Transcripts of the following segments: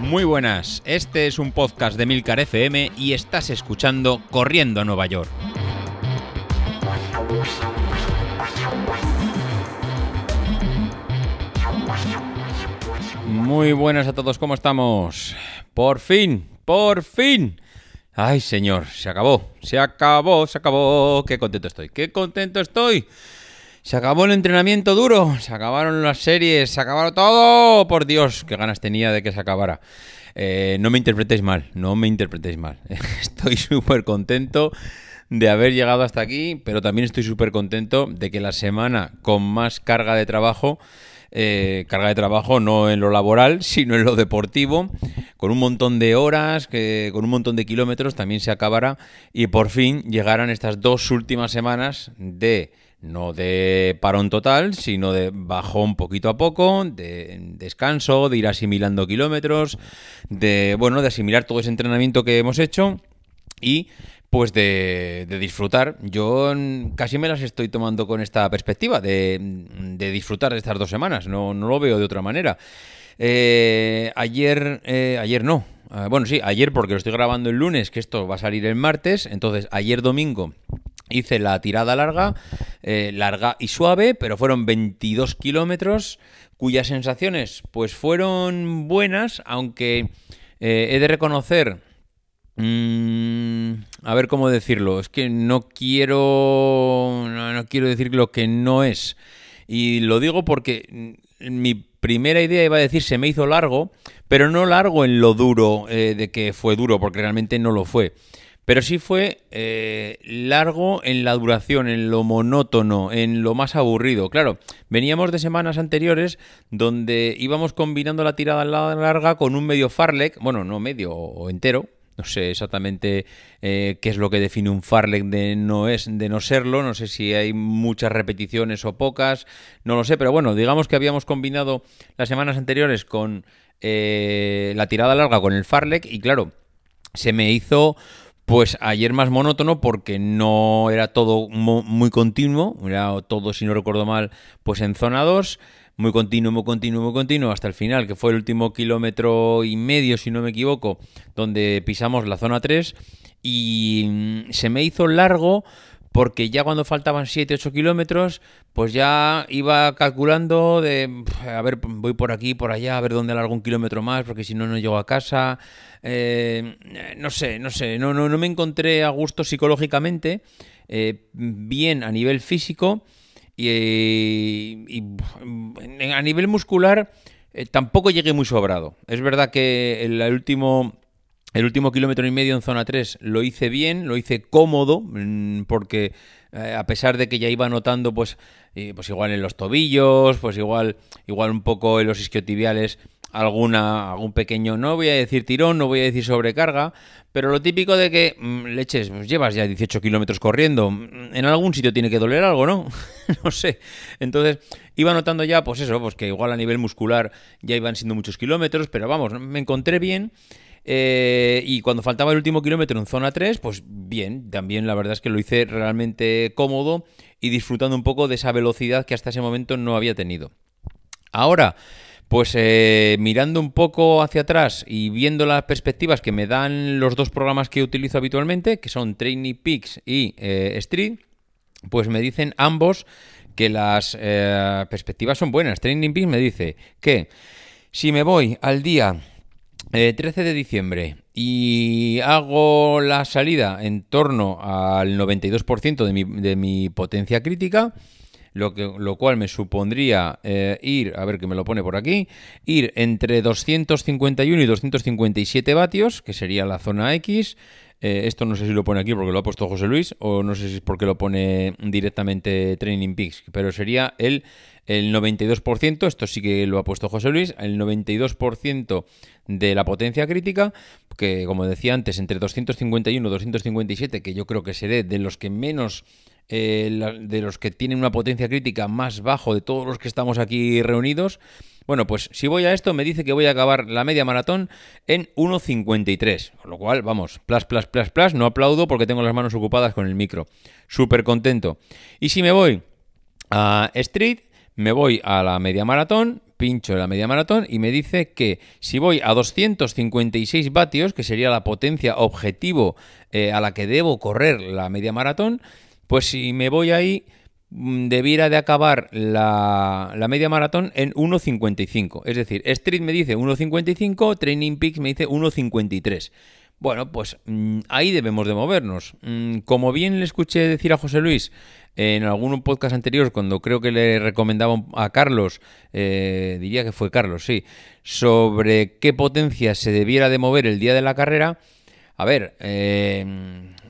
Muy buenas, este es un podcast de Milcar FM y estás escuchando Corriendo a Nueva York. Muy buenas a todos, ¿cómo estamos? Por fin, por fin. Ay, señor, se acabó, se acabó, se acabó. Qué contento estoy, qué contento estoy. Se acabó el entrenamiento duro, se acabaron las series, se acabaron todo. Por Dios, qué ganas tenía de que se acabara. Eh, no me interpretéis mal, no me interpretéis mal. Estoy súper contento de haber llegado hasta aquí, pero también estoy súper contento de que la semana con más carga de trabajo, eh, carga de trabajo no en lo laboral, sino en lo deportivo, con un montón de horas, que, con un montón de kilómetros, también se acabará y por fin llegarán estas dos últimas semanas de no de parón total, sino de bajón poquito a poco, de descanso, de ir asimilando kilómetros, de bueno, de asimilar todo ese entrenamiento que hemos hecho y pues de, disfrutar. Yo casi me las estoy tomando con esta perspectiva, de, disfrutar de estas dos semanas, no, no lo veo de otra manera. Eh, ayer, eh, ayer no. Ah, bueno, sí, ayer porque lo estoy grabando el lunes, que esto va a salir el martes. Entonces, ayer domingo hice la tirada larga, eh, larga y suave, pero fueron 22 kilómetros, cuyas sensaciones pues fueron buenas, aunque he de reconocer Mm, a ver cómo decirlo. Es que no quiero. No, quiero decir lo que no es. Y lo digo porque mi primera idea iba a decir se me hizo largo, pero no largo en lo duro eh, de que fue duro, porque realmente no lo fue. Pero sí fue eh, largo en la duración, en lo monótono, en lo más aburrido. Claro, veníamos de semanas anteriores donde íbamos combinando la tirada larga con un medio farlek, bueno, no medio o entero, no sé exactamente eh, qué es lo que define un farlek de no es de no serlo. No sé si hay muchas repeticiones o pocas. No lo sé, pero bueno, digamos que habíamos combinado las semanas anteriores con eh, la tirada larga con el farlek y claro, se me hizo pues ayer más monótono porque no era todo muy continuo, era todo, si no recuerdo mal, pues en zona 2 muy continuo, muy continuo, muy continuo hasta el final, que fue el último kilómetro y medio, si no me equivoco, donde pisamos la zona 3 y mm, se me hizo largo porque ya cuando faltaban 7-8 kilómetros, pues ya iba calculando de, a ver, voy por aquí, por allá, a ver dónde largo un kilómetro más, porque si no, no llego a casa. Eh, no sé, no sé, no, no, no me encontré a gusto psicológicamente, eh, bien a nivel físico y, a nivel muscular eh, tampoco llegué muy sobrado. Es verdad que el, último... El último kilómetro y medio en zona 3 lo hice bien, lo hice cómodo, mm, porque eh, a pesar de que ya iba notando, pues, pues igual en los tobillos, pues igual, igual un poco en los isquiotibiales, alguna, algún pequeño, no voy a decir tirón, no voy a decir sobrecarga, pero lo típico de que, mm, leches, pues llevas ya 18 kilómetros corriendo, mm, en algún sitio tiene que doler algo, ¿no? no sé. Entonces, iba notando ya, pues eso, pues que igual a nivel muscular ya iban siendo muchos kilómetros, pero vamos, me encontré bien. Eh, y cuando faltaba el último kilómetro en zona 3, pues bien, también la verdad es que lo hice realmente cómodo y disfrutando un poco de esa velocidad que hasta ese momento no había tenido. Ahora, pues eh, mirando un poco hacia atrás y viendo las perspectivas que me dan los dos programas que utilizo habitualmente, que son Training Peaks y eh, Street, pues me dicen ambos que las eh, perspectivas son buenas. Training Peaks me dice que si me voy al día 13 de diciembre y hago la salida en torno al 92% de mi, de mi potencia crítica, lo, que, lo cual me supondría eh, ir, a ver que me lo pone por aquí, ir entre 251 y 257 vatios, que sería la zona X. Eh, esto no sé si lo pone aquí porque lo ha puesto José Luis o no sé si es porque lo pone directamente Training Peaks, pero sería el, el 92%, esto sí que lo ha puesto José Luis, el 92% de la potencia crítica, que como decía antes, entre 251 y 257, que yo creo que seré de los que menos eh, de los que tienen una potencia crítica más bajo de todos los que estamos aquí reunidos. Bueno, pues si voy a esto, me dice que voy a acabar la media maratón en 1.53. Con lo cual, vamos, plus, plus, plus, plus. No aplaudo porque tengo las manos ocupadas con el micro. Súper contento. Y si me voy a Street, me voy a la media maratón, pincho la media maratón y me dice que si voy a 256 vatios, que sería la potencia objetivo eh, a la que debo correr la media maratón, pues si me voy ahí debiera de acabar la, la media maratón en 1.55. Es decir, Street me dice 1.55, Training Peaks me dice 1.53. Bueno, pues mm, ahí debemos de movernos. Mm, como bien le escuché decir a José Luis en algún podcast anterior, cuando creo que le recomendaba a Carlos, eh, diría que fue Carlos, sí, sobre qué potencia se debiera de mover el día de la carrera, a ver, eh,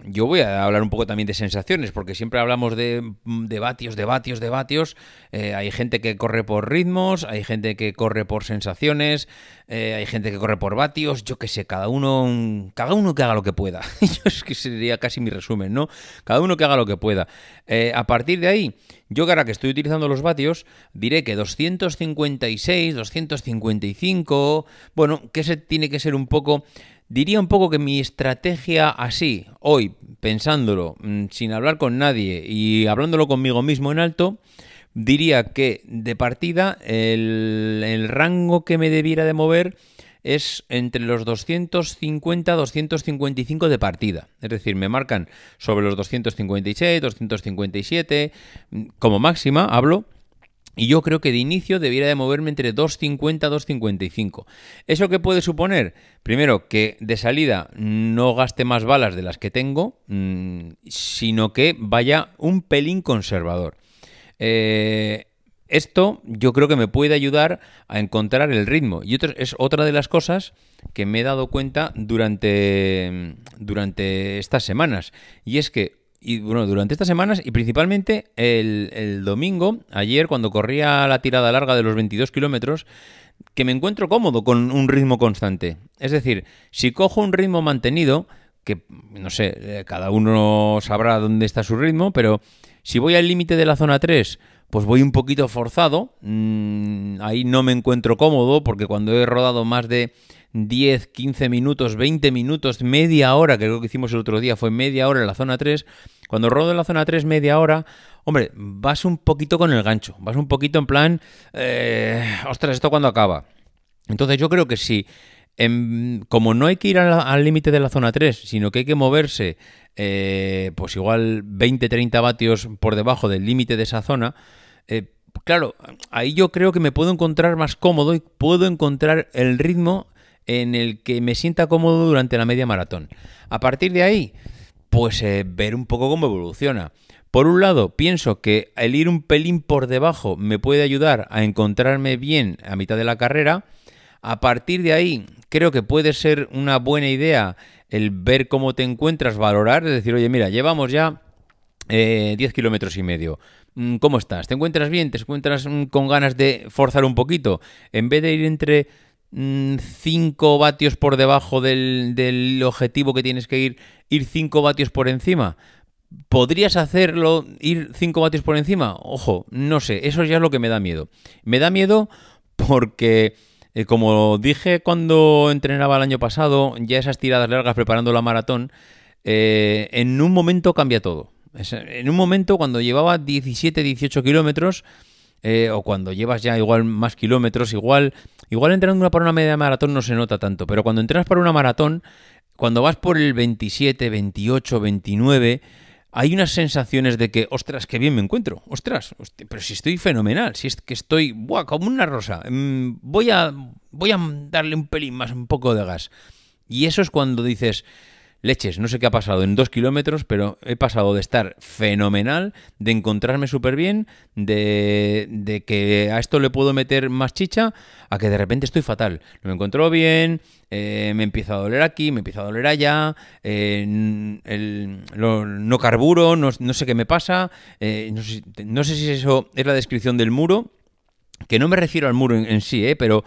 yo voy a hablar un poco también de sensaciones, porque siempre hablamos de, de vatios, de vatios, de vatios. Eh, hay gente que corre por ritmos, hay gente que corre por sensaciones, eh, hay gente que corre por vatios, yo qué sé, cada uno, cada uno que haga lo que pueda. es que sería casi mi resumen, ¿no? Cada uno que haga lo que pueda. A partir de ahí, yo que ahora que estoy utilizando los vatios, diré que 256, 255, bueno, que ese tiene que ser un poco Diría un poco que mi estrategia así, hoy, pensándolo, mm, sin hablar con nadie y hablándolo conmigo mismo en alto, diría que de partida el, rango que me debiera de mover es entre los 250 255 de partida. Es decir, me marcan sobre los 256, 257, mm, como máxima hablo, y yo creo que de inicio debiera de moverme entre 2.50 y 2.55. ¿Eso qué puede suponer? Primero, que de salida no gaste más balas de las que tengo, mm, sino que vaya un pelín conservador. Eh, esto yo creo que me puede ayudar a encontrar el ritmo. Y es otra de las cosas que me he dado cuenta durante, durante estas semanas. Y es que y bueno, durante estas semanas y principalmente el, domingo, ayer cuando corría la tirada larga de los 22 kilómetros, que me encuentro cómodo con un ritmo constante. Es decir, si cojo un ritmo mantenido, que no sé, eh, cada uno sabrá dónde está su ritmo, pero si voy al límite de la zona 3, pues voy un poquito forzado, mm, ahí no me encuentro cómodo porque cuando he rodado más de 10, 15 minutos, 20 minutos, media hora, que creo que hicimos el otro día, fue media hora en la zona 3. Cuando rodo en la zona 3 media hora, hombre, vas un poquito con el gancho, vas un poquito en plan, eh, ostras, ¿esto cuando acaba? Entonces yo creo que si, como no hay que ir al límite de la zona 3, sino que hay que moverse, eh, pues igual 20, 30 vatios por debajo del límite de esa zona, eh, claro, ahí yo creo que me puedo encontrar más cómodo y puedo encontrar el ritmo en el que me sienta cómodo durante la media maratón. A partir de ahí, pues eh, ver un poco cómo evoluciona. Por un lado, pienso que el ir un pelín por debajo me puede ayudar a encontrarme bien a mitad de la carrera. A partir de ahí, creo que puede ser una buena idea el ver cómo te encuentras, valorar, es decir, oye, mira, llevamos ya 10 eh, kilómetros y medio. Mm, ¿Cómo estás? ¿Te encuentras bien? ¿Te encuentras mm, con ganas de forzar un poquito? En vez de ir entre 5 mm, vatios por debajo del, objetivo que tienes que ir, ir 5 vatios por encima. ¿Podrías hacerlo, ir 5 vatios por encima? Ojo, no sé, eso ya es lo que me da miedo. Me da miedo porque, eh, como dije cuando entrenaba el año pasado, ya esas tiradas largas preparando la maratón, eh, en un momento cambia todo. En un momento, cuando llevaba 17, 18 kilómetros, eh, o cuando llevas ya igual más kilómetros, igual, igual entrenando para una media maratón no se nota tanto, pero cuando entrenas para una maratón, cuando vas por el 27, 28, 29, hay unas sensaciones de que, ostras, qué bien me encuentro, ostras, pero si estoy fenomenal, si es que estoy, buah, como una rosa, mm, voy a, voy a darle un pelín más, un poco de gas. Y eso es cuando dices, leches, no sé qué ha pasado en dos kilómetros, pero he pasado de estar fenomenal, de encontrarme súper bien, de, que a esto le puedo meter más chicha, a que de repente estoy fatal. No me encuentro bien, eh, me empieza a doler aquí, me empieza a doler allá, eh, no carburo, no, sé qué me pasa, eh, no, sé, si eso es la descripción del muro, que no me refiero al muro en, sí, pero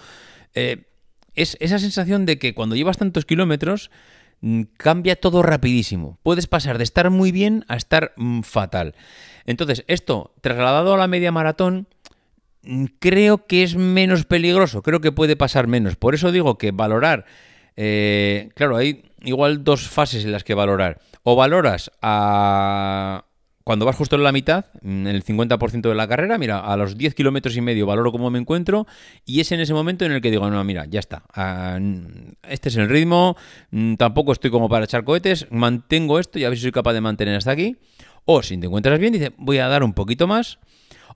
es esa sensación de que cuando llevas tantos kilómetros, cambia todo rapidísimo. Puedes pasar de estar muy bien a estar mm, fatal. Entonces, esto trasladado a la media maratón, mm, creo que es menos peligroso, creo que puede pasar menos. Por eso digo que valorar, eh, claro, hay igual dos fases en las que valorar. O valoras a cuando vas justo en la mitad, en el 50% de la carrera, mira, a los 10 kilómetros y medio valoro cómo me encuentro y es en ese momento en el que digo, no, mira, ya está, ah, este es el ritmo, mm, tampoco estoy como para echar cohetes, mantengo esto y a ver si soy capaz de mantener hasta aquí. O si te encuentras bien, dice, voy a dar un poquito más.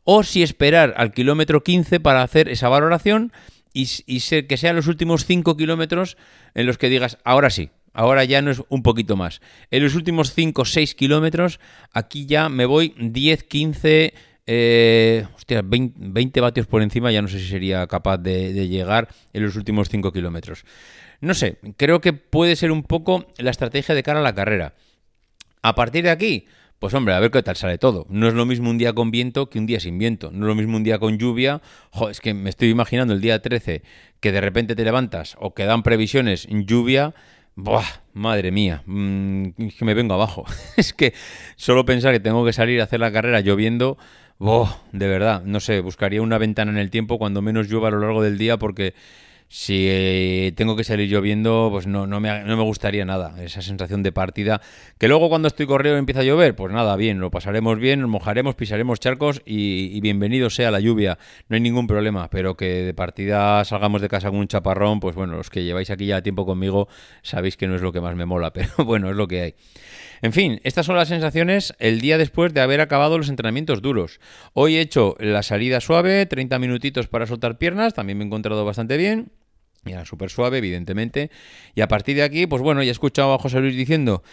O si esperar al kilómetro 15 para hacer esa valoración y, y ser, que sean los últimos 5 kilómetros en los que digas, ahora sí, ahora ya no es un poquito más. En los últimos 5 o 6 kilómetros, aquí ya me voy 10, 15, eh, hostia, 20, vatios por encima, ya no sé si sería capaz de, llegar en los últimos 5 kilómetros. No sé, creo que puede ser un poco la estrategia de cara a la carrera. A partir de aquí, pues hombre, a ver qué tal sale todo. No es lo mismo un día con viento que un día sin viento. No es lo mismo un día con lluvia. Joder, es que me estoy imaginando el día 13 que de repente te levantas o que dan previsiones lluvia. Buah, madre mía, mm, es que me vengo abajo. es que solo pensar que tengo que salir a hacer la carrera lloviendo, buah, de verdad, no sé, buscaría una ventana en el tiempo cuando menos llueva a lo largo del día porque si eh, tengo que salir lloviendo, pues no, no, me, no me gustaría nada. Esa sensación de partida. Que luego cuando estoy corriendo empieza a llover, pues nada, bien, lo pasaremos bien, nos mojaremos, pisaremos charcos y, bienvenido sea la lluvia. No hay ningún problema, pero que de partida salgamos de casa con un chaparrón, pues bueno, los que lleváis aquí ya tiempo conmigo sabéis que no es lo que más me mola, pero bueno, es lo que hay. En fin, estas son las sensaciones el día después de haber acabado los entrenamientos duros. Hoy he hecho la salida suave, 30 minutitos para soltar piernas, también me he encontrado bastante bien. Era súper suave, evidentemente. Y a partir de aquí, pues bueno, ya he escuchado a José Luis diciendo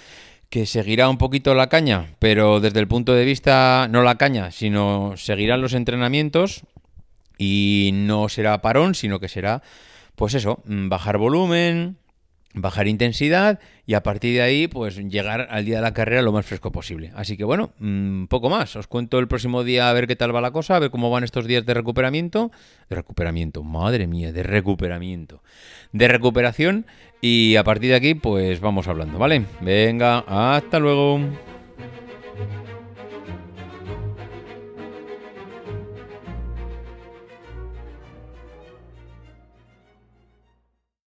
que seguirá un poquito la caña, pero desde el punto de vista, no la caña, sino seguirán los entrenamientos y no será parón, sino que será, pues eso, mm, bajar volumen, bajar intensidad y a partir de ahí pues llegar al día de la carrera lo más fresco posible. Así que bueno, mm, poco más. Os cuento el próximo día a ver qué tal va la cosa, a ver cómo van estos días de recuperamiento. De recuperamiento, madre mía, de recuperamiento. De recuperación y a partir de aquí pues vamos hablando, ¿vale? Venga, hasta luego.